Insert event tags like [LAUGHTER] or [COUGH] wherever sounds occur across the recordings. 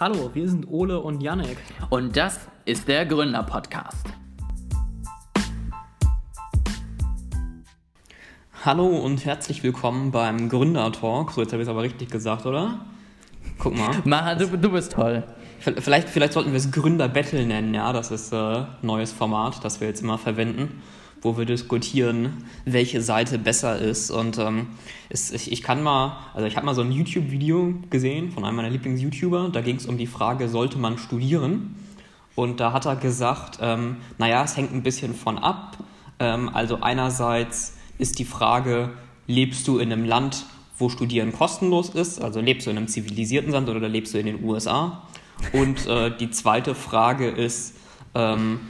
Hallo, wir sind Ole und Yannick. Und das ist der Gründer-Podcast. Hallo und herzlich willkommen beim Gründer-Talk. So, jetzt habe ich es aber richtig gesagt, oder? Guck mal. Mach, du, du bist toll. Vielleicht, vielleicht sollten wir es Gründer-Battle nennen, ja. Das ist ein äh, neues Format, das wir jetzt immer verwenden wo wir diskutieren, welche Seite besser ist. Und ähm, ist, ich, ich kann mal, also ich habe mal so ein YouTube-Video gesehen von einem meiner Lieblings-YouTuber, da ging es um die Frage, sollte man studieren? Und da hat er gesagt, ähm, naja, es hängt ein bisschen von ab. Ähm, also einerseits ist die Frage, lebst du in einem Land, wo Studieren kostenlos ist? Also lebst du in einem zivilisierten Land oder lebst du in den USA? Und äh, die zweite Frage ist, ähm,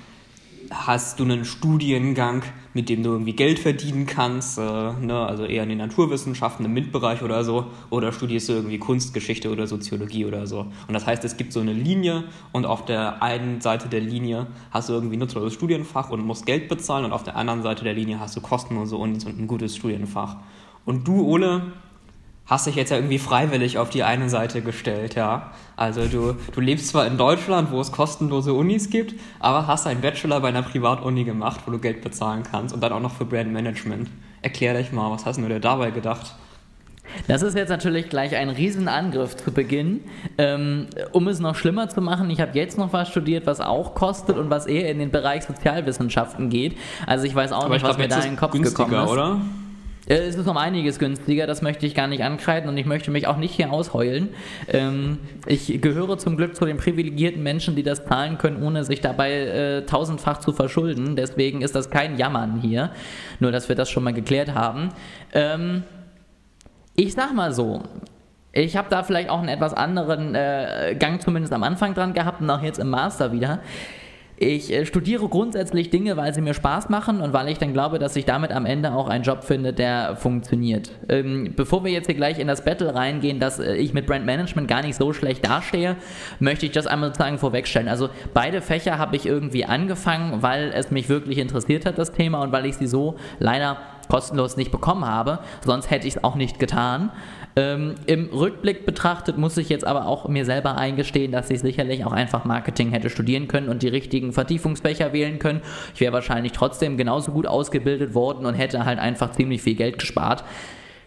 hast du einen Studiengang, mit dem du irgendwie Geld verdienen kannst, äh, ne? also eher in den Naturwissenschaften, im MINT-Bereich oder so, oder studierst du irgendwie Kunstgeschichte oder Soziologie oder so. Und das heißt, es gibt so eine Linie und auf der einen Seite der Linie hast du irgendwie ein nutzloses Studienfach und musst Geld bezahlen und auf der anderen Seite der Linie hast du kostenlose Unis und ein gutes Studienfach. Und du, Ole, hast dich jetzt ja irgendwie freiwillig auf die eine Seite gestellt, ja. Also du, du lebst zwar in Deutschland, wo es kostenlose Unis gibt, aber hast einen Bachelor bei einer Privatuni gemacht, wo du Geld bezahlen kannst und dann auch noch für Brand Management. Erklär dich mal, was hast du dir dabei gedacht? Das ist jetzt natürlich gleich ein Riesenangriff zu Beginn. Ähm, um es noch schlimmer zu machen, ich habe jetzt noch was studiert, was auch kostet und was eher in den Bereich Sozialwissenschaften geht. Also ich weiß auch Aber nicht, was mir da in den Kopf gekommen ist. oder? Äh, es ist um einiges günstiger, das möchte ich gar nicht ankreiden und ich möchte mich auch nicht hier ausheulen. Ähm, ich gehöre zum Glück zu den privilegierten Menschen, die das zahlen können, ohne sich dabei äh, tausendfach zu verschulden. Deswegen ist das kein Jammern hier. Nur, dass wir das schon mal geklärt haben. Ähm, ich sag mal so, ich habe da vielleicht auch einen etwas anderen äh, Gang zumindest am Anfang dran gehabt und auch jetzt im Master wieder. Ich äh, studiere grundsätzlich Dinge, weil sie mir Spaß machen und weil ich dann glaube, dass ich damit am Ende auch einen Job finde, der funktioniert. Ähm, bevor wir jetzt hier gleich in das Battle reingehen, dass äh, ich mit Brandmanagement gar nicht so schlecht dastehe, möchte ich das einmal sozusagen vorwegstellen. Also beide Fächer habe ich irgendwie angefangen, weil es mich wirklich interessiert hat, das Thema, und weil ich sie so leider kostenlos nicht bekommen habe. Sonst hätte ich es auch nicht getan. Ähm, Im Rückblick betrachtet muss ich jetzt aber auch mir selber eingestehen, dass ich sicherlich auch einfach Marketing hätte studieren können und die richtigen Vertiefungsfächer wählen können. Ich wäre wahrscheinlich trotzdem genauso gut ausgebildet worden und hätte halt einfach ziemlich viel Geld gespart.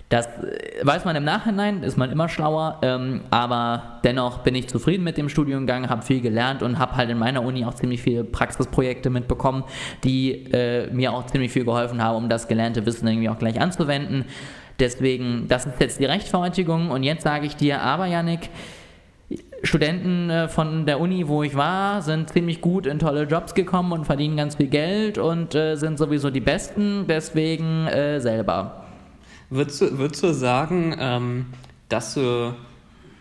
Das äh, weiß man im Nachhinein, ist man immer schlauer, ähm, aber dennoch bin ich zufrieden mit dem Studiengang, habe viel gelernt und habe halt in meiner Uni auch ziemlich viele Praxisprojekte mitbekommen, die äh, mir auch ziemlich viel geholfen haben, um das gelernte Wissen irgendwie auch gleich anzuwenden. Deswegen, das ist jetzt die Rechtfertigung. Und jetzt sage ich dir, aber Yannick, Studenten äh, von der Uni, wo ich war, sind ziemlich gut in tolle Jobs gekommen und verdienen ganz viel Geld und äh, sind sowieso die Besten, deswegen äh, selber. Würdest du, würdest du sagen, ähm, dass du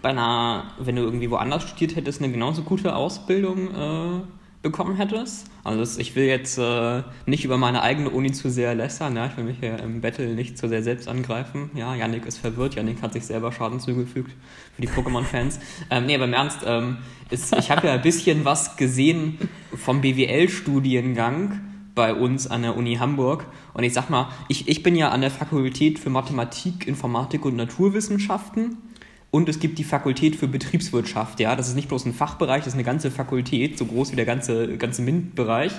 bei einer, wenn du irgendwie woanders studiert hättest, eine genauso gute Ausbildung äh, bekommen hättest. Also ich will jetzt äh, nicht über meine eigene Uni zu sehr lästern, ja, ich will mich hier im Battle nicht zu sehr selbst angreifen. Ja, Yannick ist verwirrt, Yannick hat sich selber Schaden zugefügt für die Pokémon-Fans. [LAUGHS] Ähm, nee, aber im Ernst, ähm, ist, ich habe ja ein bisschen was gesehen vom BWL-Studiengang bei uns an der Uni Hamburg. Und ich sag mal, ich, ich bin ja an der Fakultät für Mathematik, Informatik und Naturwissenschaften. Und es gibt die Fakultät für Betriebswirtschaft, ja, das ist nicht bloß ein Fachbereich, das ist eine ganze Fakultät, so groß wie der ganze, ganze MINT-Bereich.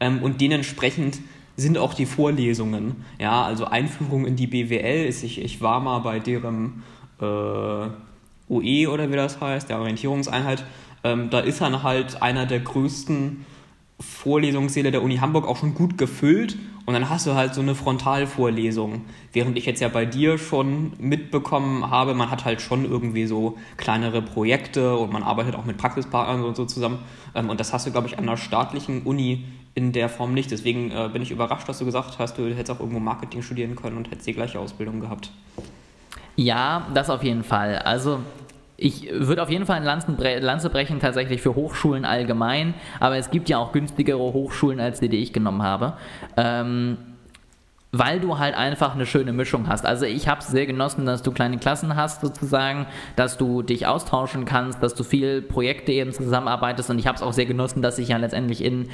Ähm, und dementsprechend sind auch die Vorlesungen, ja, also Einführung in die BWL ist, ich, ich war mal bei deren äh, OE oder wie das heißt, der Orientierungseinheit, ähm, da ist dann halt einer der größten Vorlesungssäle der Uni Hamburg auch schon gut gefüllt und dann hast du halt so eine Frontalvorlesung. Während ich jetzt ja bei dir schon mitbekommen habe, man hat halt schon irgendwie so kleinere Projekte und man arbeitet auch mit Praxispartnern und so zusammen. Ähm, und das hast du, glaube ich, an einer staatlichen Uni in der Form nicht. Deswegen äh, bin ich überrascht, dass du gesagt hast, du hättest auch irgendwo Marketing studieren können und hättest die gleiche Ausbildung gehabt. Ja, das auf jeden Fall. Also ich würde auf jeden Fall eine Lanze brechen tatsächlich für Hochschulen allgemein, aber es gibt ja auch günstigere Hochschulen als die, die ich genommen habe. Ähm, weil du halt einfach eine schöne Mischung hast. Also ich habe es sehr genossen, dass du kleine Klassen hast sozusagen, dass du dich austauschen kannst, dass du viel Projekte eben zusammenarbeitest und ich habe es auch sehr genossen, dass ich ja letztendlich in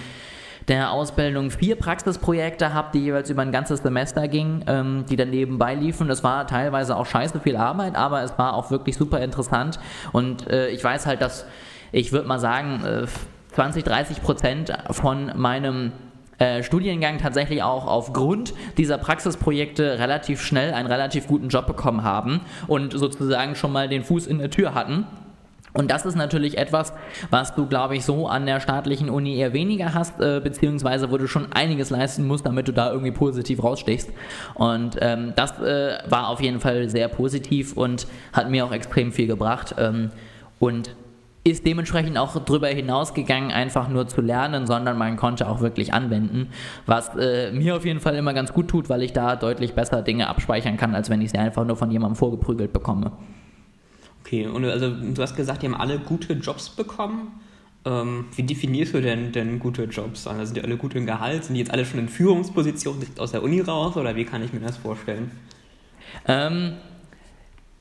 der Ausbildung vier Praxisprojekte habe, die jeweils über ein ganzes Semester gingen, ähm, die dann nebenbei liefen. Das war teilweise auch scheiße viel Arbeit, aber es war auch wirklich super interessant. Und äh, ich weiß halt, dass ich würde mal sagen, äh, 20, 30 Prozent von meinem äh, Studiengang tatsächlich auch aufgrund dieser Praxisprojekte relativ schnell einen relativ guten Job bekommen haben und sozusagen schon mal den Fuß in der Tür hatten. Und das ist natürlich etwas, was du, glaube ich, so an der staatlichen Uni eher weniger hast, äh, beziehungsweise wo du schon einiges leisten musst, damit du da irgendwie positiv rausstichst. Und ähm, das äh, war auf jeden Fall sehr positiv und hat mir auch extrem viel gebracht. Ähm, und ist dementsprechend auch darüber hinausgegangen, einfach nur zu lernen, sondern man konnte auch wirklich anwenden, was äh, mir auf jeden Fall immer ganz gut tut, weil ich da deutlich besser Dinge abspeichern kann, als wenn ich sie einfach nur von jemandem vorgeprügelt bekomme. Okay, und also du hast gesagt, die haben alle gute Jobs bekommen. Ähm, wie definierst du denn, denn gute Jobs? Also sind die alle gut im Gehalt? Sind die jetzt alle schon in Führungspositionen aus der Uni raus oder wie kann ich mir das vorstellen? Ähm,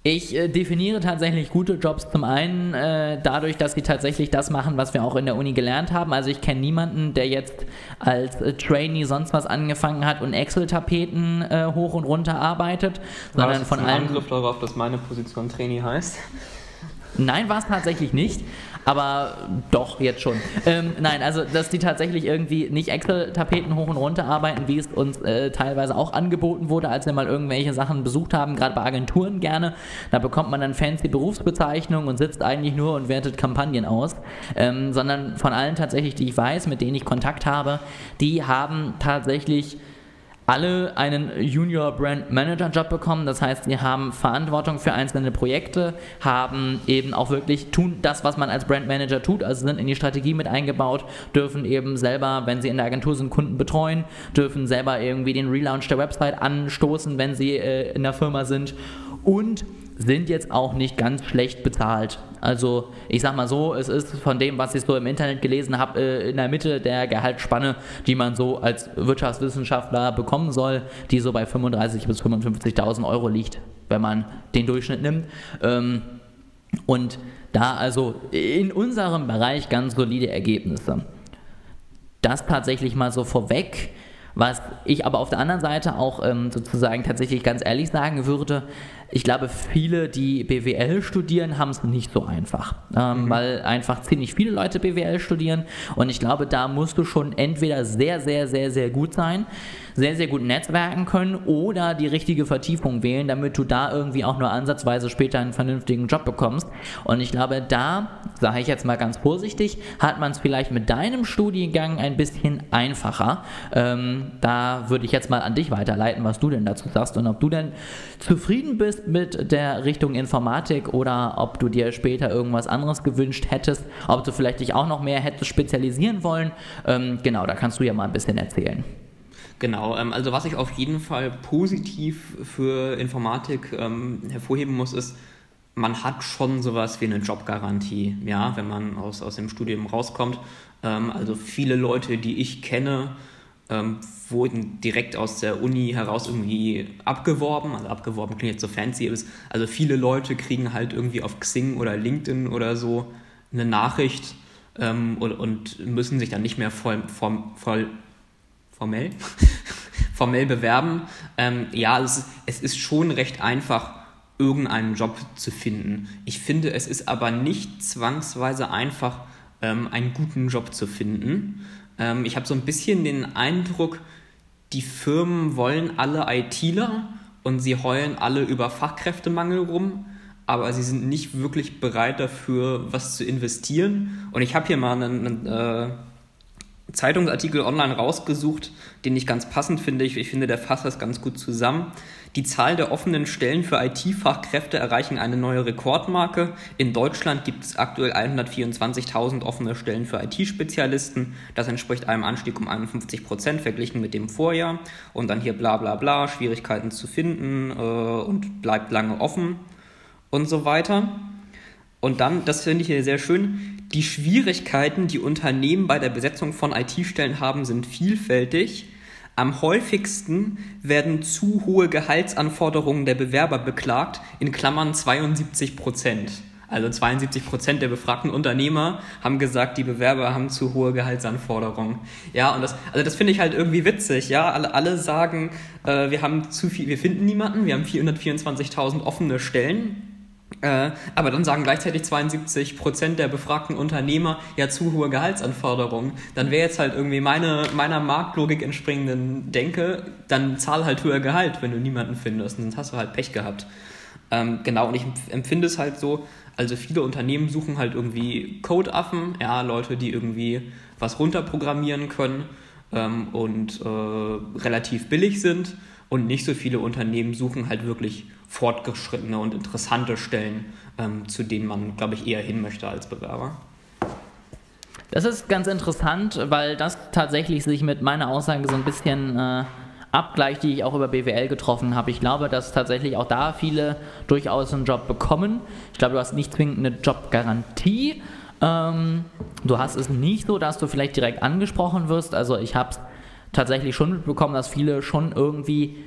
ich äh, definiere tatsächlich gute Jobs zum einen äh, dadurch, dass sie tatsächlich das machen, was wir auch in der Uni gelernt haben. Also ich kenne niemanden, der jetzt als äh, Trainee sonst was angefangen hat und Excel-Tapeten äh, hoch und runter arbeitet, War sondern das von allen. Angriff darauf, dass meine Position Trainee heißt. Nein, war es tatsächlich nicht. Aber doch, jetzt schon. Ähm, nein, also, dass die tatsächlich irgendwie nicht Excel-Tapeten hoch und runter arbeiten, wie es uns äh, teilweise auch angeboten wurde, als wir mal irgendwelche Sachen besucht haben, gerade bei Agenturen gerne. Da bekommt man dann fancy Berufsbezeichnungen und sitzt eigentlich nur und wertet Kampagnen aus. Ähm, sondern von allen tatsächlich, die ich weiß, mit denen ich Kontakt habe, die haben tatsächlich alle einen Junior Brand Manager Job bekommen. Das heißt, sie haben Verantwortung für einzelne Projekte, haben eben auch wirklich tun das, was man als Brand Manager tut, also sind in die Strategie mit eingebaut, dürfen eben selber, wenn sie in der Agentur sind, Kunden betreuen, dürfen selber irgendwie den Relaunch der Website anstoßen, wenn sie äh, in der Firma sind und sind jetzt auch nicht ganz schlecht bezahlt. Also ich sag mal so, es ist von dem, was ich so im Internet gelesen habe, äh, in der Mitte der Gehaltsspanne, die man so als Wirtschaftswissenschaftler bekommen soll, die so bei 35.000 bis 55.000 Euro liegt, wenn man den Durchschnitt nimmt. Ähm, und da also in unserem Bereich ganz solide Ergebnisse. Das tatsächlich mal so vorweg. Was ich aber auf der anderen Seite auch ähm, sozusagen tatsächlich ganz ehrlich sagen würde, ich glaube, viele, die BWL studieren, haben es nicht so einfach, ähm, mhm. weil einfach ziemlich viele Leute BWL studieren und ich glaube, da musst du schon entweder sehr, sehr, sehr, sehr gut sein, sehr, sehr gut netzwerken können oder die richtige Vertiefung wählen, damit du da irgendwie auch nur ansatzweise später einen vernünftigen Job bekommst. Und ich glaube, da, sage ich jetzt mal ganz vorsichtig, hat man es vielleicht mit deinem Studiengang ein bisschen einfacher. Ähm, da würde ich jetzt mal an dich weiterleiten, was du denn dazu sagst und ob du denn zufrieden bist mit der Richtung Informatik oder ob du dir später irgendwas anderes gewünscht hättest, ob du vielleicht dich auch noch mehr hättest spezialisieren wollen. Ähm, genau, da kannst du ja mal ein bisschen erzählen. Genau, ähm, also was ich auf jeden Fall positiv für Informatik ähm, hervorheben muss, ist, man hat schon sowas wie eine Jobgarantie, ja, wenn man aus, aus dem Studium rauskommt. Ähm, also viele Leute, die ich kenne, ähm, wurden direkt aus der Uni heraus irgendwie abgeworben. Also abgeworben klingt jetzt so fancy, ist, also viele Leute kriegen halt irgendwie auf Xing oder LinkedIn oder so eine Nachricht ähm, und, und, müssen sich dann nicht mehr voll, voll, voll formell, [LAUGHS] formell bewerben. Ähm, ja, es ist, es ist schon recht einfach, irgendeinen Job zu finden. Ich finde, es ist aber nicht zwangsweise einfach, ähm, einen guten Job zu finden. Ähm, ich habe so ein bisschen den Eindruck, die Firmen wollen alle ITler und sie heulen alle über Fachkräftemangel rum, aber sie sind nicht wirklich bereit dafür, was zu investieren. Und ich habe hier mal einen, einen äh, Zeitungsartikel online rausgesucht, den ich ganz passend finde. Ich, ich, finde, der fasst das ganz gut zusammen. Die Zahl der offenen Stellen für IT-Fachkräfte erreichen eine neue Rekordmarke. In Deutschland gibt es aktuell 124.000 offene Stellen für IT-Spezialisten. Das entspricht einem Anstieg um 51 Prozent verglichen mit dem Vorjahr. Und dann hier bla bla bla, Schwierigkeiten zu finden äh, und bleibt lange offen und so weiter. Und dann, das finde ich hier sehr schön, die Schwierigkeiten, die Unternehmen bei der Besetzung von IT-Stellen haben, sind vielfältig. Am häufigsten werden zu hohe Gehaltsanforderungen der Bewerber beklagt, in Klammern 72 Prozent. Also 72 Prozent der befragten Unternehmer haben gesagt, die Bewerber haben zu hohe Gehaltsanforderungen. Ja, und das, also das finde ich halt irgendwie witzig. Ja, alle, alle sagen, äh, wir haben zu viel, wir finden niemanden, wir haben 424.000 offene Stellen. Äh, aber dann sagen gleichzeitig 72 Prozent der befragten Unternehmer ja zu hohe Gehaltsanforderungen. Dann wäre jetzt halt irgendwie meine, meiner Marktlogik entspringenden Denke, dann zahl halt höher Gehalt, wenn du niemanden findest. Und dann hast du halt Pech gehabt. Ähm, genau, und ich empfinde es halt so, also viele Unternehmen suchen halt irgendwie Codeaffen, ja, Leute, die irgendwie was runterprogrammieren können ähm, und äh, relativ billig sind. Und nicht so viele Unternehmen suchen halt wirklich fortgeschrittene und interessante Stellen, ähm, zu denen man, glaube ich, eher hin möchte als Bewerber. Das ist ganz interessant, weil das tatsächlich sich mit meiner Aussage so ein bisschen äh, abgleicht, die ich auch über BWL getroffen habe. Ich glaube, dass tatsächlich auch da viele durchaus einen Job bekommen. Ich glaube, du hast nicht zwingend eine Jobgarantie. Ähm, du hast es nicht so, dass du vielleicht direkt angesprochen wirst. Also ich habe es tatsächlich schon mitbekommen, dass viele schon irgendwie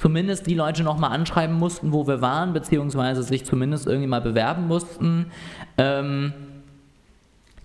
zumindest die Leute nochmal anschreiben mussten, wo wir waren, beziehungsweise sich zumindest irgendwie mal bewerben mussten. Ähm,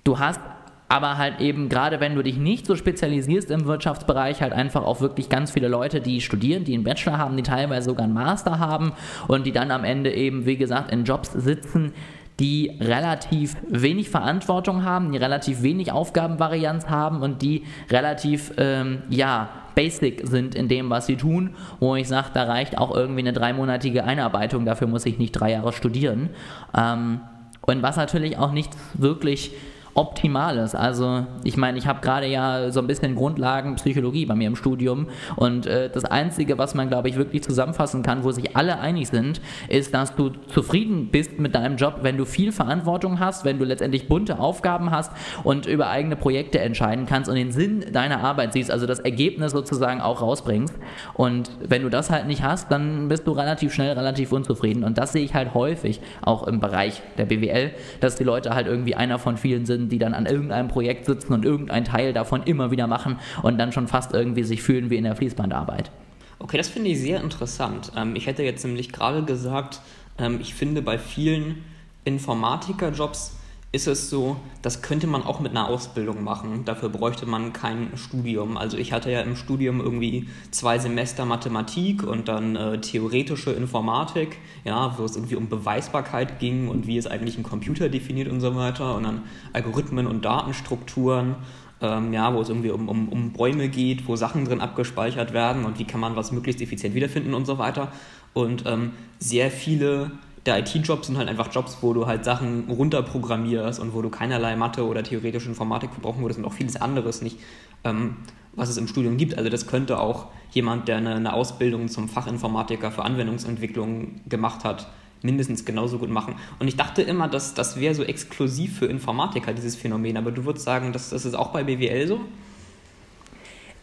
du hast aber halt eben, gerade wenn du dich nicht so spezialisierst im Wirtschaftsbereich, halt einfach auch wirklich ganz viele Leute, die studieren, die einen Bachelor haben, die teilweise sogar einen Master haben und die dann am Ende eben, wie gesagt, in Jobs sitzen, die relativ wenig Verantwortung haben, die relativ wenig Aufgabenvarianz haben und die relativ, ähm, ja, basic sind in dem, was sie tun, wo ich sage, da reicht auch irgendwie eine dreimonatige Einarbeitung, dafür muss ich nicht drei Jahre studieren. Ähm, und was natürlich auch nicht wirklich Optimales. Also ich meine, ich habe gerade ja so ein bisschen Grundlagenpsychologie bei mir im Studium und äh, das Einzige, was man, glaube ich, wirklich zusammenfassen kann, wo sich alle einig sind, ist, dass du zufrieden bist mit deinem Job, wenn du viel Verantwortung hast, wenn du letztendlich bunte Aufgaben hast und über eigene Projekte entscheiden kannst und den Sinn deiner Arbeit siehst, also das Ergebnis sozusagen auch rausbringst. Und wenn du das halt nicht hast, dann bist du relativ schnell relativ unzufrieden. Und das sehe ich halt häufig auch im Bereich der BWL, dass die Leute halt irgendwie einer von vielen sind, die dann an irgendeinem Projekt sitzen und irgendein Teil davon immer wieder machen und dann schon fast irgendwie sich fühlen wie in der Fließbandarbeit. Okay, das finde ich sehr interessant. Ähm, ich hätte jetzt nämlich gerade gesagt, ähm, ich finde bei vielen Informatikerjobs ist es so, das könnte man auch mit einer Ausbildung machen. Dafür bräuchte man kein Studium. Also ich hatte ja im Studium irgendwie zwei Semester Mathematik und dann äh, theoretische Informatik, ja, wo es irgendwie um Beweisbarkeit ging und wie es eigentlich ein Computer definiert und so weiter und dann Algorithmen und Datenstrukturen. Ähm, ja, wo es irgendwie um, um, um Bäume geht, wo Sachen drin abgespeichert werden und wie kann man was möglichst effizient wiederfinden und so weiter. Und ähm, sehr viele der IT-Jobs sind halt einfach Jobs, wo du halt Sachen runterprogrammierst und wo du keinerlei Mathe oder theoretische Informatik verbrauchen würdest und auch vieles anderes nicht, ähm, was es im Studium gibt. Also das könnte auch jemand, der eine, eine Ausbildung zum Fachinformatiker für Anwendungsentwicklung gemacht hat, mindestens genauso gut machen. Und ich dachte immer, dass das wäre so exklusiv für Informatiker, dieses Phänomen. Aber du würdest sagen, das, das ist auch bei BWL so?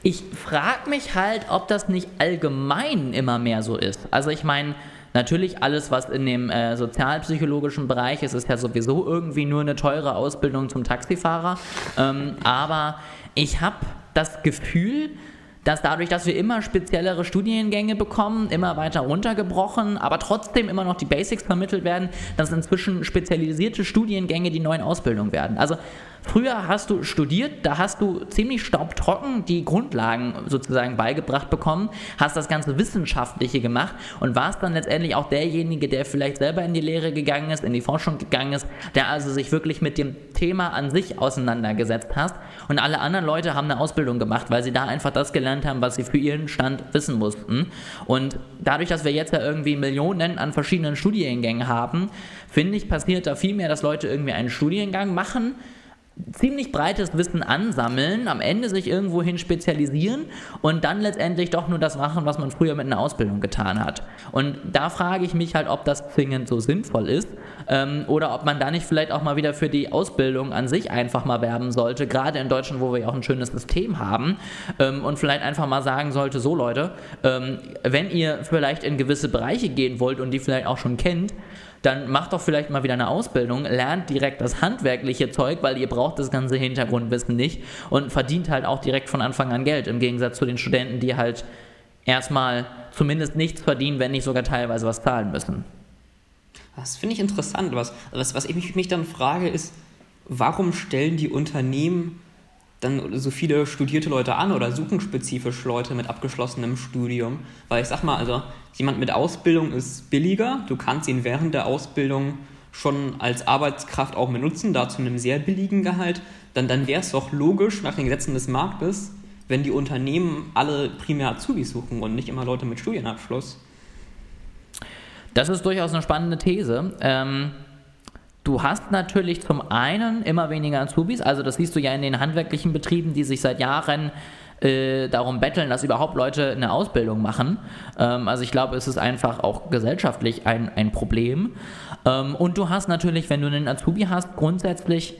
Ich frage mich halt, ob das nicht allgemein immer mehr so ist. Also ich meine, Natürlich alles, was in dem äh, sozialpsychologischen Bereich ist, ist ja sowieso irgendwie nur eine teure Ausbildung zum Taxifahrer. Ähm, aber ich habe das Gefühl, dass dadurch, dass wir immer speziellere Studiengänge bekommen, immer weiter runtergebrochen, aber trotzdem immer noch die Basics vermittelt werden, dass inzwischen spezialisierte Studiengänge die neuen Ausbildungen werden. Also Früher hast du studiert, da hast du ziemlich staubtrocken die Grundlagen sozusagen beigebracht bekommen, hast das ganze Wissenschaftliche gemacht und warst dann letztendlich auch derjenige, der vielleicht selber in die Lehre gegangen ist, in die Forschung gegangen ist, der also sich wirklich mit dem Thema an sich auseinandergesetzt hast und alle anderen Leute haben eine Ausbildung gemacht, weil sie da einfach das gelernt haben, was sie für ihren Stand wissen mussten. Und dadurch, dass wir jetzt ja irgendwie Millionen an verschiedenen Studiengängen haben, finde ich, passiert da viel mehr, dass Leute irgendwie einen Studiengang machen, ziemlich breites Wissen ansammeln, am Ende sich irgendwohin spezialisieren und dann letztendlich doch nur das machen, was man früher mit einer Ausbildung getan hat. Und da frage ich mich halt, ob das zwingend so sinnvoll ist ähm, oder ob man da nicht vielleicht auch mal wieder für die Ausbildung an sich einfach mal werben sollte, gerade in Deutschland, wo wir ja auch ein schönes System haben ähm, und vielleicht einfach mal sagen sollte, so Leute, ähm, wenn ihr vielleicht in gewisse Bereiche gehen wollt und die vielleicht auch schon kennt, dann macht doch vielleicht mal wieder eine Ausbildung, lernt direkt das handwerkliche Zeug, weil ihr braucht das ganze Hintergrundwissen nicht und verdient halt auch direkt von Anfang an Geld, im Gegensatz zu den Studenten, die halt erstmal zumindest nichts verdienen, wenn nicht sogar teilweise was zahlen müssen. Das finde ich interessant. Was, was, was ich mich dann frage, ist, warum stellen die Unternehmen dann so viele studierte Leute an oder suchen spezifisch Leute mit abgeschlossenem Studium? Weil ich sag mal, also jemand mit Ausbildung ist billiger, du kannst ihn während der Ausbildung schon als Arbeitskraft auch benutzen, da zu einem sehr billigen Gehalt, dann, dann wäre es doch logisch nach den Gesetzen des Marktes, wenn die Unternehmen alle primär Azubis suchen und nicht immer Leute mit Studienabschluss. Das ist durchaus eine spannende These. Ähm, du hast natürlich zum einen immer weniger Azubis, also das siehst du ja in den handwerklichen Betrieben, die sich seit Jahren äh, darum betteln, dass überhaupt Leute eine Ausbildung machen. Ähm, also ich glaube, es ist einfach auch gesellschaftlich ein, ein Problem. Ähm, und du hast natürlich, wenn du einen Azubi hast, grundsätzlich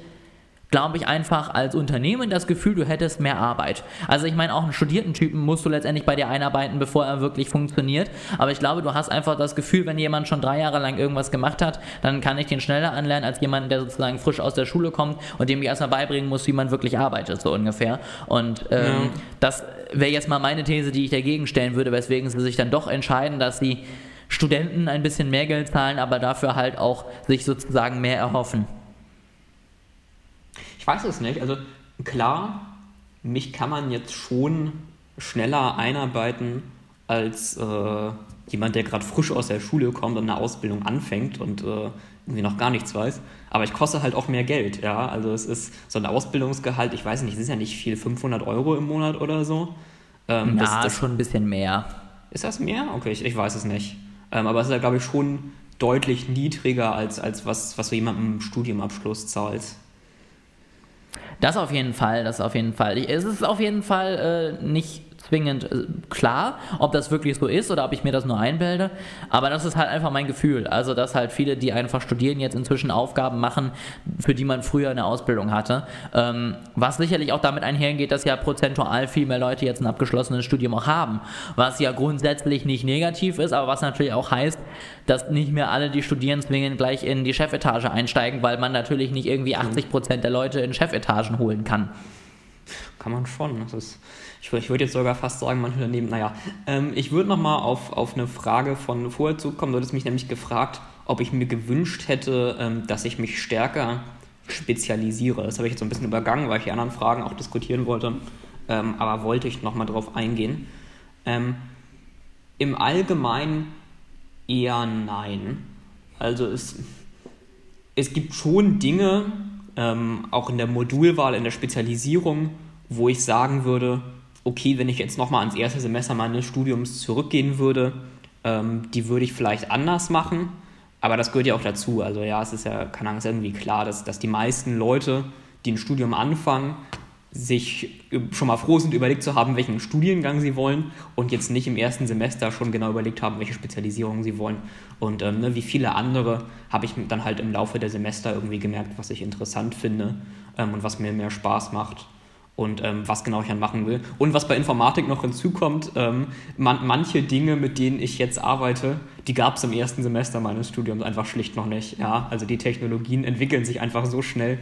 glaube ich, einfach als Unternehmen das Gefühl, du hättest mehr Arbeit. Also ich meine, auch einen studierten Typen musst du letztendlich bei dir einarbeiten, bevor er wirklich funktioniert. Aber ich glaube, du hast einfach das Gefühl, wenn jemand schon drei Jahre lang irgendwas gemacht hat, dann kann ich den schneller anlernen als jemand, der sozusagen frisch aus der Schule kommt und dem ich erstmal beibringen muss, wie man wirklich arbeitet, so ungefähr. Und ähm, ja. das wäre jetzt mal meine These, die ich dagegen stellen würde, weswegen sie sich dann doch entscheiden, dass sie Studenten ein bisschen mehr Geld zahlen, aber dafür halt auch sich sozusagen mehr erhoffen. Ich weiß es nicht. Also klar, mich kann man jetzt schon schneller einarbeiten als äh, jemand, der gerade frisch aus der Schule kommt und eine Ausbildung anfängt und äh, irgendwie noch gar nichts weiß. Aber ich koste halt auch mehr Geld, ja. Also es ist so ein Ausbildungsgehalt, ich weiß nicht, es ist ja nicht viel, 500 Euro im Monat oder so. Ähm, Na, das, das, schon ein bisschen mehr. Ist das mehr? Okay, ich, ich weiß es nicht. Ähm, aber es ist ja, glaube ich, schon deutlich niedriger als, als was, was so jemand im Studiumabschluss zahlt. Das auf jeden Fall, das auf jeden Fall. Es ist auf jeden Fall äh, nicht zwingend äh, klar, ob das wirklich so ist oder ob ich mir das nur einbilde. Aber das ist halt einfach mein Gefühl. Also, dass halt viele, die einfach studieren, jetzt inzwischen Aufgaben machen, für die man früher eine Ausbildung hatte. Ähm, was sicherlich auch damit einhergeht, dass ja prozentual viel mehr Leute jetzt ein abgeschlossenes Studium auch haben. Was ja grundsätzlich nicht negativ ist, aber was natürlich auch heißt, dass nicht mehr alle, die studieren, zwingend gleich in die Chefetage einsteigen, weil man natürlich nicht irgendwie 80 Prozent der Leute in Chefetagen holen kann. Kann man schon. Das ist ich, ich würde jetzt sogar fast sagen, manche Unternehmen, naja. Ähm, ich würde nochmal auf, auf eine Frage von vorher zukommen. Du hattest mich nämlich gefragt, ob ich mir gewünscht hätte, ähm, dass ich mich stärker spezialisiere. Das habe ich jetzt so ein bisschen übergangen, weil ich die anderen Fragen auch diskutieren wollte. Ähm, aber wollte ich nochmal drauf eingehen. Ähm, Im Allgemeinen eher nein. Also es, es gibt schon Dinge, ähm, auch in der Modulwahl, in der Spezialisierung, wo ich sagen würde, okay, wenn ich jetzt nochmal ans erste Semester meines Studiums zurückgehen würde, ähm, die würde ich vielleicht anders machen. Aber das gehört ja auch dazu. Also ja, es ist ja, keine Ahnung, ist irgendwie klar, dass, dass die meisten Leute, die ein Studium anfangen, sich schon mal froh sind, überlegt zu haben, welchen Studiengang sie wollen und jetzt nicht im ersten Semester schon genau überlegt haben, welche Spezialisierung sie wollen. Und ähm, ne, wie viele andere habe ich dann halt im Laufe der Semester irgendwie gemerkt, was ich interessant finde ähm, und was mir mehr Spaß macht und ähm, was genau ich dann machen will. Und was bei Informatik noch hinzukommt, ähm, man, manche Dinge, mit denen ich jetzt arbeite, die gab es im ersten Semester meines Studiums einfach schlicht noch nicht. Ja? Also die Technologien entwickeln sich einfach so schnell.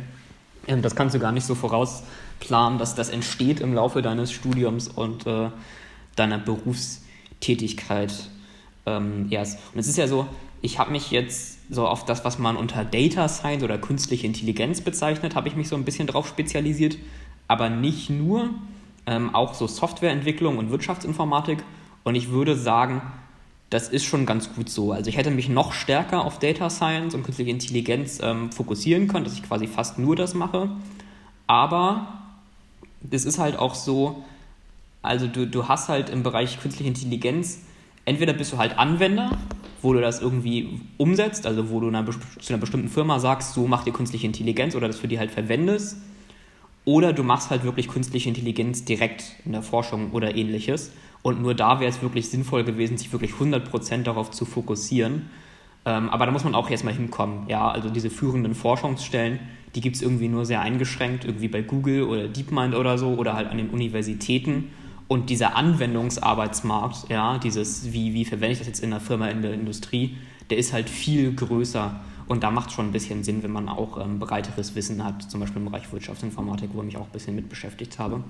Ähm, das kannst du gar nicht so vorausplanen, dass das entsteht im Laufe deines Studiums und äh, deiner Berufstätigkeit ähm, erst. Und es ist ja so, ich habe mich jetzt so auf das, was man unter Data Science oder künstliche Intelligenz bezeichnet, habe ich mich so ein bisschen drauf spezialisiert aber nicht nur, ähm, auch so Softwareentwicklung und Wirtschaftsinformatik. Und ich würde sagen, das ist schon ganz gut so. Also ich hätte mich noch stärker auf Data Science und künstliche Intelligenz ähm, fokussieren können, dass ich quasi fast nur das mache. Aber es ist halt auch so, also du, du hast halt im Bereich künstliche Intelligenz, entweder bist du halt Anwender, wo du das irgendwie umsetzt, also wo du einer, zu einer bestimmten Firma sagst, so macht ihr künstliche Intelligenz oder das für die halt verwendest oder du machst halt wirklich künstliche Intelligenz direkt in der Forschung oder ähnliches. Und nur da wäre es wirklich sinnvoll gewesen, sich wirklich 100% darauf zu fokussieren. Ähm, aber da muss man auch erstmal hinkommen. Ja, also diese führenden Forschungsstellen, die gibt es irgendwie nur sehr eingeschränkt, irgendwie bei Google oder DeepMind oder so oder halt an den Universitäten. Und dieser Anwendungsarbeitsmarkt, ja, dieses, wie, wie verwende ich das jetzt in der Firma, in der Industrie, der ist halt viel größer. Und da macht es schon ein bisschen Sinn, wenn man auch ähm, breiteres Wissen hat, zum Beispiel im Bereich Wirtschaftsinformatik, wo ich mich auch ein bisschen mit beschäftigt habe.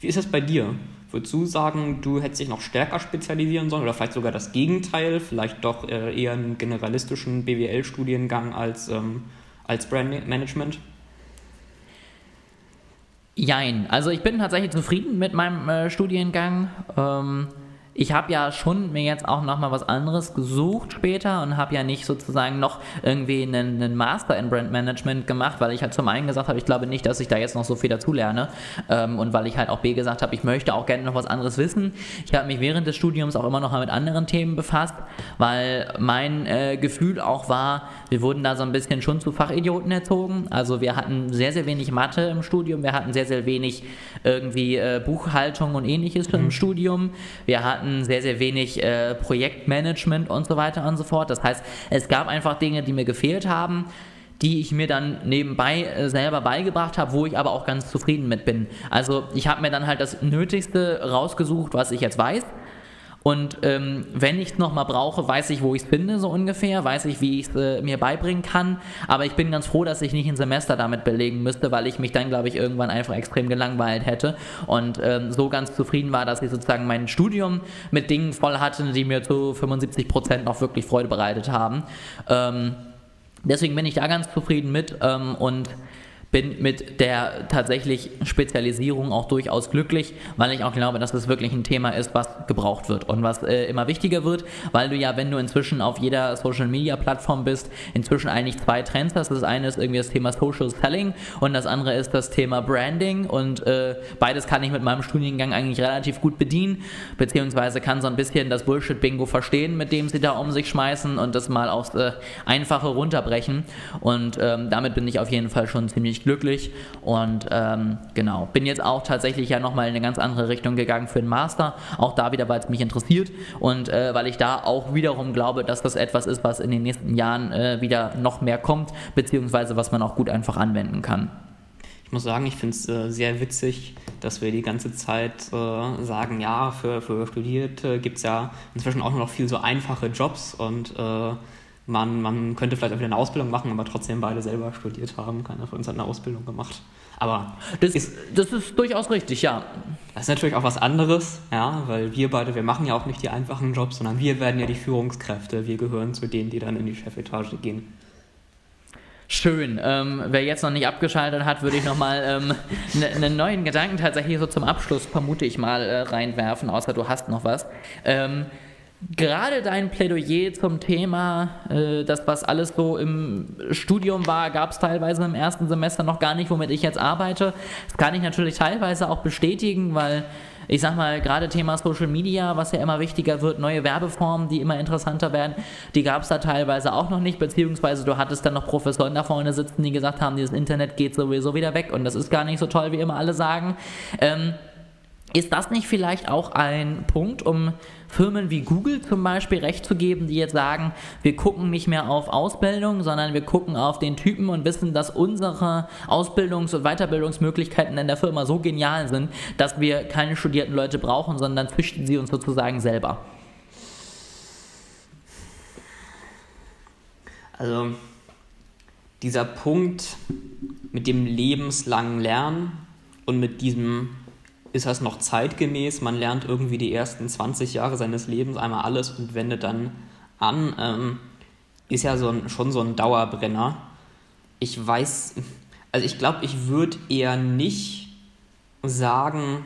Wie ist das bei dir? Würdest du sagen, du hättest dich noch stärker spezialisieren sollen oder vielleicht sogar das Gegenteil, vielleicht doch äh, eher einen generalistischen BWL-Studiengang als, ähm, als Brandmanagement? Jein. Also ich bin tatsächlich zufrieden mit meinem äh, Studiengang. Ähm, ich habe ja schon mir jetzt auch nochmal was anderes gesucht später und habe ja nicht sozusagen noch irgendwie einen, einen, Master in Brand Management gemacht, weil ich halt zum einen gesagt habe, ich glaube nicht, dass ich da jetzt noch so viel dazulerne ähm, und weil ich halt auch B gesagt habe, ich möchte auch gerne noch was anderes wissen. Ich habe mich während des Studiums auch immer noch mal mit anderen Themen befasst, weil mein äh, Gefühl auch war, wir wurden da so ein bisschen schon zu Fachidioten erzogen. Also wir hatten sehr, sehr wenig Mathe im Studium, wir hatten sehr, sehr wenig irgendwie äh, Buchhaltung und ähnliches mhm. im Studium. Wir hatten hatten sehr, sehr wenig äh, Projektmanagement und so weiter und so fort. Das heißt, es gab einfach Dinge, die mir gefehlt haben die ich mir dann nebenbei äh, selber beigebracht habe, wo ich aber auch ganz zufrieden mit bin. Also ich habe mir dann halt das Nötigste rausgesucht, was ich jetzt weiß und ähm, wenn ich es nochmal brauche, weiß ich, wo ich es finde, so ungefähr, weiß ich, wie ich es äh, mir beibringen kann. Aber ich bin ganz froh, dass ich nicht ein Semester damit belegen müsste, weil ich mich dann, glaube ich, irgendwann einfach extrem gelangweilt hätte. Und ähm, so ganz zufrieden war, dass ich sozusagen mein Studium mit Dingen voll hatte, die mir zu 75 Prozent noch wirklich Freude bereitet haben. Ähm, deswegen bin ich da ganz zufrieden mit ähm, und bin mit der tatsächlich Spezialisierung auch durchaus glücklich, weil ich auch glaube, dass es wirklich ein Thema ist, was gebraucht wird. Und was äh, immer wichtiger wird, weil du ja, wenn du inzwischen auf jeder Social Media Plattform bist, inzwischen eigentlich zwei Trends hast. Das eine ist irgendwie das Thema Social Selling und das andere ist das Thema Branding. Und äh, beides kann ich mit meinem Studiengang eigentlich relativ gut bedienen, beziehungsweise kann so ein bisschen das Bullshit-Bingo verstehen, mit dem sie da um sich schmeißen und das mal aufs äh, Einfache runterbrechen. Und ähm, damit bin ich auf jeden Fall schon ziemlich glücklich. Und ähm, genau, bin jetzt auch tatsächlich ja nochmal in eine ganz andere Richtung gegangen für den Master, auch da wieder, weil es mich interessiert und äh, weil ich da auch wiederum glaube, dass das etwas ist, was in den nächsten Jahren äh, wieder noch mehr kommt, beziehungsweise was man auch gut einfach anwenden kann. Ich muss sagen, ich finde es äh, sehr witzig, dass wir die ganze Zeit äh, sagen, ja, für, für Studierte gibt es ja inzwischen auch noch viel so einfache Jobs und äh, man, man könnte vielleicht auch wieder eine Ausbildung machen, aber trotzdem beide selber studiert haben. Keiner von uns hat eine Ausbildung gemacht. Aber das ist, das ist durchaus richtig, ja. Das ist natürlich auch was anderes, ja, weil wir beide, wir machen ja auch nicht die einfachen Jobs, sondern wir werden ja die Führungskräfte. Wir gehören zu denen, die dann in die Chefetage gehen. Schön. Ähm, wer jetzt noch nicht abgeschaltet hat, würde ich nochmal ähm, einen ne neuen Gedanken tatsächlich so zum Abschluss, vermute ich mal, äh, reinwerfen, außer du hast noch was. Ähm, Gerade dein Plädoyer zum Thema, äh, das was alles so im Studium war, gab es teilweise im ersten Semester noch gar nicht, womit ich jetzt arbeite. Das kann ich natürlich teilweise auch bestätigen, weil ich sag mal, gerade Thema Social Media, was ja immer wichtiger wird, neue Werbeformen, die immer interessanter werden, die gab es da teilweise auch noch nicht, beziehungsweise du hattest dann noch Professoren da vorne sitzen, die gesagt haben, dieses Internet geht sowieso wieder weg und das ist gar nicht so toll, wie immer alle sagen. Ähm, ist das nicht vielleicht auch ein Punkt, um Firmen wie Google zum Beispiel recht zu geben, die jetzt sagen, wir gucken nicht mehr auf Ausbildung, sondern wir gucken auf den Typen und wissen, dass unsere Ausbildungs- und Weiterbildungsmöglichkeiten in der Firma so genial sind, dass wir keine studierten Leute brauchen, sondern züchten sie uns sozusagen selber? Also dieser Punkt mit dem lebenslangen Lernen und mit diesem ist das noch zeitgemäß. Man lernt irgendwie die ersten 20 Jahre seines Lebens einmal alles und wendet dann an. Ähm, ist ja so ein, schon so ein Dauerbrenner. Ich weiß, also ich glaube, ich würde eher nicht sagen,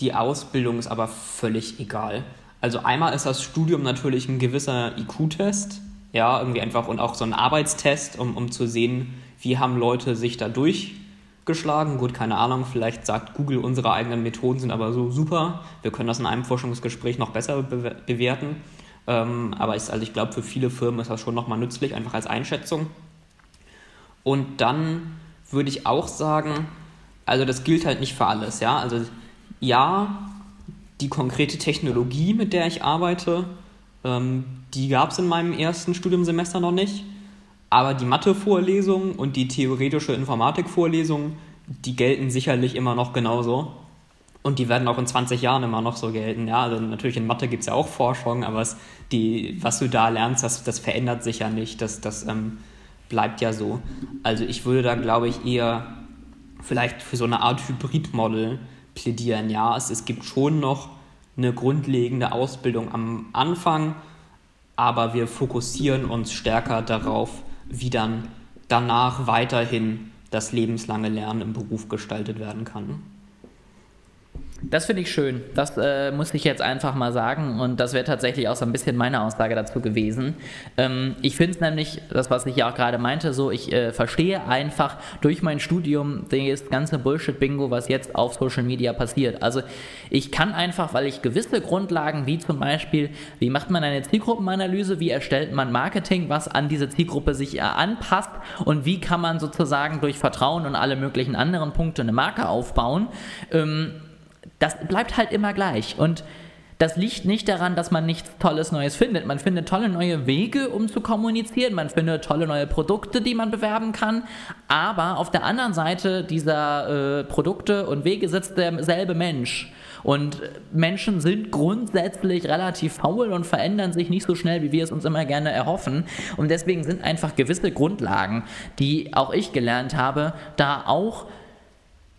die Ausbildung ist aber völlig egal. Also einmal ist das Studium natürlich ein gewisser IQ-Test, ja, irgendwie einfach und auch so ein Arbeitstest, um, um zu sehen, wie haben Leute sich da durch geschlagen. Gut, keine Ahnung, vielleicht sagt Google, unsere eigenen Methoden sind aber so super. Wir können das in einem Forschungsgespräch noch besser be bewerten. Ähm, aber ich, also ich glaube, für viele Firmen ist das schon nochmal nützlich, einfach als Einschätzung. Und dann würde ich auch sagen, also das gilt halt nicht für alles, ja. Also ja, die konkrete Technologie, mit der ich arbeite, ähm, die gab es in meinem ersten Studiumsemester noch nicht. Aber die Mathe-Vorlesungen und die theoretische Informatik-Vorlesungen, die gelten sicherlich immer noch genauso. Und die werden auch in 20 Jahren immer noch so gelten. Ja, also natürlich in Mathe gibt es ja auch Forschung, aber es, die, was du da lernst, das, das verändert sich ja nicht. Das, das ähm, bleibt ja so. Also ich würde da, glaube ich, eher vielleicht für so eine Art Hybrid-Modell plädieren. Ja, es, es gibt schon noch eine grundlegende Ausbildung am Anfang, aber wir fokussieren uns stärker darauf, wie dann danach weiterhin das lebenslange Lernen im Beruf gestaltet werden kann. Das finde ich schön. Das äh, muss ich jetzt einfach mal sagen. Und das wäre tatsächlich auch so ein bisschen meine Aussage dazu gewesen. Ähm, ich finde es nämlich, das, was ich ja auch gerade meinte, so, ich äh, verstehe einfach durch mein Studium das ganze Bullshit-Bingo, was jetzt auf Social Media passiert. Also ich kann einfach, weil ich gewisse Grundlagen, wie zum Beispiel, wie macht man eine Zielgruppenanalyse, wie erstellt man Marketing, was an diese Zielgruppe sich äh, anpasst und wie kann man sozusagen durch Vertrauen und alle möglichen anderen Punkte eine Marke aufbauen. Ähm, das bleibt halt immer gleich. Und das liegt nicht daran, dass man nichts Tolles Neues findet. Man findet tolle neue Wege, um zu kommunizieren. Man findet tolle neue Produkte, die man bewerben kann. Aber auf der anderen Seite dieser äh, Produkte und Wege sitzt derselbe Mensch. Und Menschen sind grundsätzlich relativ faul und verändern sich nicht so schnell, wie wir es uns immer gerne erhoffen. Und deswegen sind einfach gewisse Grundlagen, die auch ich gelernt habe, da auch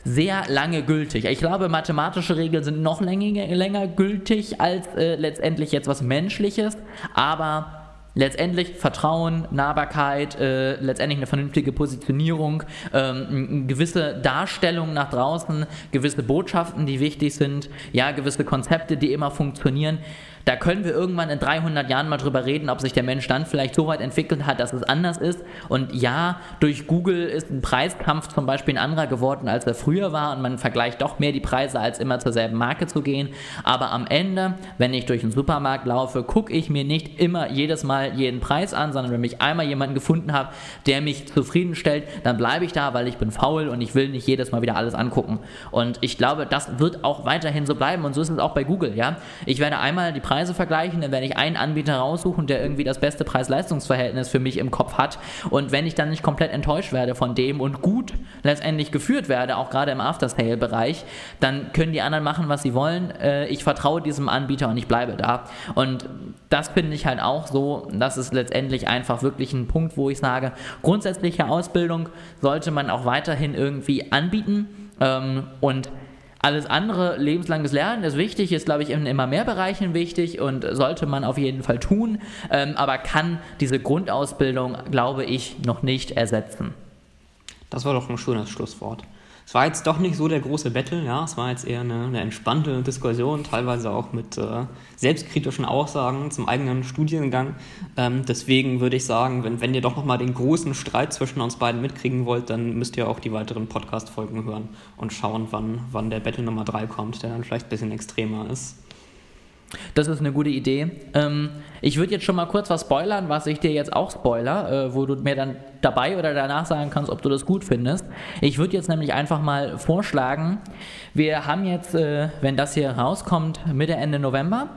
sehr lange gültig. Ich glaube, mathematische Regeln sind noch länger, länger gültig als äh, letztendlich jetzt was Menschliches, aber letztendlich Vertrauen, Nahbarkeit, äh, letztendlich eine vernünftige Positionierung, ähm, gewisse Darstellung nach draußen, gewisse Botschaften, die wichtig sind, ja, gewisse Konzepte, die immer funktionieren. Da können wir irgendwann in 300 Jahren mal drüber reden, ob sich der Mensch dann vielleicht so weit entwickelt hat, dass es anders ist. Und ja, durch Google ist ein Preiskampf zum Beispiel ein anderer geworden, als er früher war. Und man vergleicht doch mehr die Preise, als immer zur selben Marke zu gehen. Aber am Ende, wenn ich durch den Supermarkt laufe, gucke ich mir nicht immer jedes Mal jeden Preis an, sondern wenn ich einmal jemanden gefunden habe, der mich zufriedenstellt, dann bleibe ich da, weil ich bin faul und ich will nicht jedes Mal wieder alles angucken. Und ich glaube, das wird auch weiterhin so bleiben. Und so ist es auch bei Google. Ja? Ich werde einmal die Preise Preise vergleichen, dann werde ich einen Anbieter raussuchen, der irgendwie das beste Preis-Leistungs-Verhältnis für mich im Kopf hat. Und wenn ich dann nicht komplett enttäuscht werde von dem und gut letztendlich geführt werde, auch gerade im After-Sale-Bereich, dann können die anderen machen, was sie wollen. Äh, ich vertraue diesem Anbieter und ich bleibe da. Und das finde ich halt auch so, das ist letztendlich einfach wirklich ein Punkt, wo ich sage, grundsätzliche Ausbildung sollte man auch weiterhin irgendwie anbieten. Ähm, und alles andere, lebenslanges Lernen ist wichtig, ist, glaube ich, in immer mehr Bereichen wichtig und sollte man auf jeden Fall tun, ähm, aber kann diese Grundausbildung, glaube ich, noch nicht ersetzen. Das war doch ein schönes Schlusswort. Es war jetzt doch nicht so der große Battle, ja, es war jetzt eher eine, eine entspannte Diskussion, teilweise auch mit äh, selbstkritischen Aussagen zum eigenen Studiengang. Ähm, deswegen würde ich sagen, wenn, wenn ihr doch nochmal den großen Streit zwischen uns beiden mitkriegen wollt, dann müsst ihr auch die weiteren Podcast-Folgen hören und schauen, wann, wann der Battle Nummer 3 kommt, der dann vielleicht ein bisschen extremer ist. Das ist eine gute Idee. Ähm, ich würde jetzt schon mal kurz was spoilern, was ich dir jetzt auch spoiler, äh, wo du mir dann dabei oder danach sagen kannst, ob du das gut findest. Ich würde jetzt nämlich einfach mal vorschlagen, wir haben jetzt, äh, wenn das hier rauskommt, Mitte, Ende November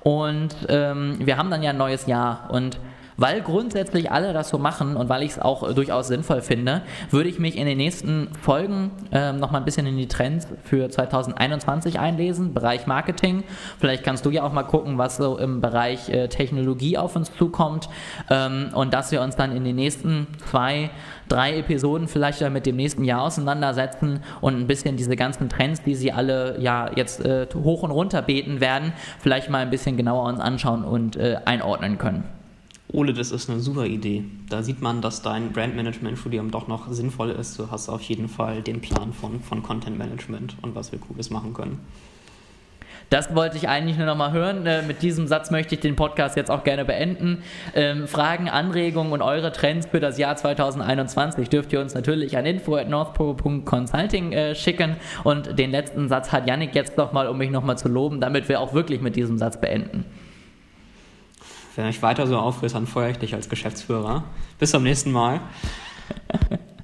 und ähm, wir haben dann ja ein neues Jahr und weil grundsätzlich alle das so machen und weil ich es auch durchaus sinnvoll finde, würde ich mich in den nächsten Folgen äh, nochmal ein bisschen in die Trends für 2021 einlesen, Bereich Marketing. Vielleicht kannst du ja auch mal gucken, was so im Bereich äh, Technologie auf uns zukommt ähm, und dass wir uns dann in den nächsten zwei, drei Episoden vielleicht mit dem nächsten Jahr auseinandersetzen und ein bisschen diese ganzen Trends, die sie alle ja jetzt äh, hoch und runter beten werden, vielleicht mal ein bisschen genauer uns anschauen und äh, einordnen können. Ole, das ist eine super Idee. Da sieht man, dass dein Brandmanagement-Studium doch noch sinnvoll ist. Du hast auf jeden Fall den Plan von, von Content Management und was wir Cooles machen können. Das wollte ich eigentlich nur noch mal hören. Äh, mit diesem Satz möchte ich den Podcast jetzt auch gerne beenden. Ähm, Fragen, Anregungen und eure Trends für das Jahr 2021 dürft ihr uns natürlich an info@northpro.consulting äh, schicken. Und den letzten Satz hat Yannick jetzt noch mal, um mich noch mal zu loben, damit wir auch wirklich mit diesem Satz beenden. Wenn ich weiter so aufriss, dann feuere ich dich als Geschäftsführer. Bis zum nächsten Mal. [LAUGHS]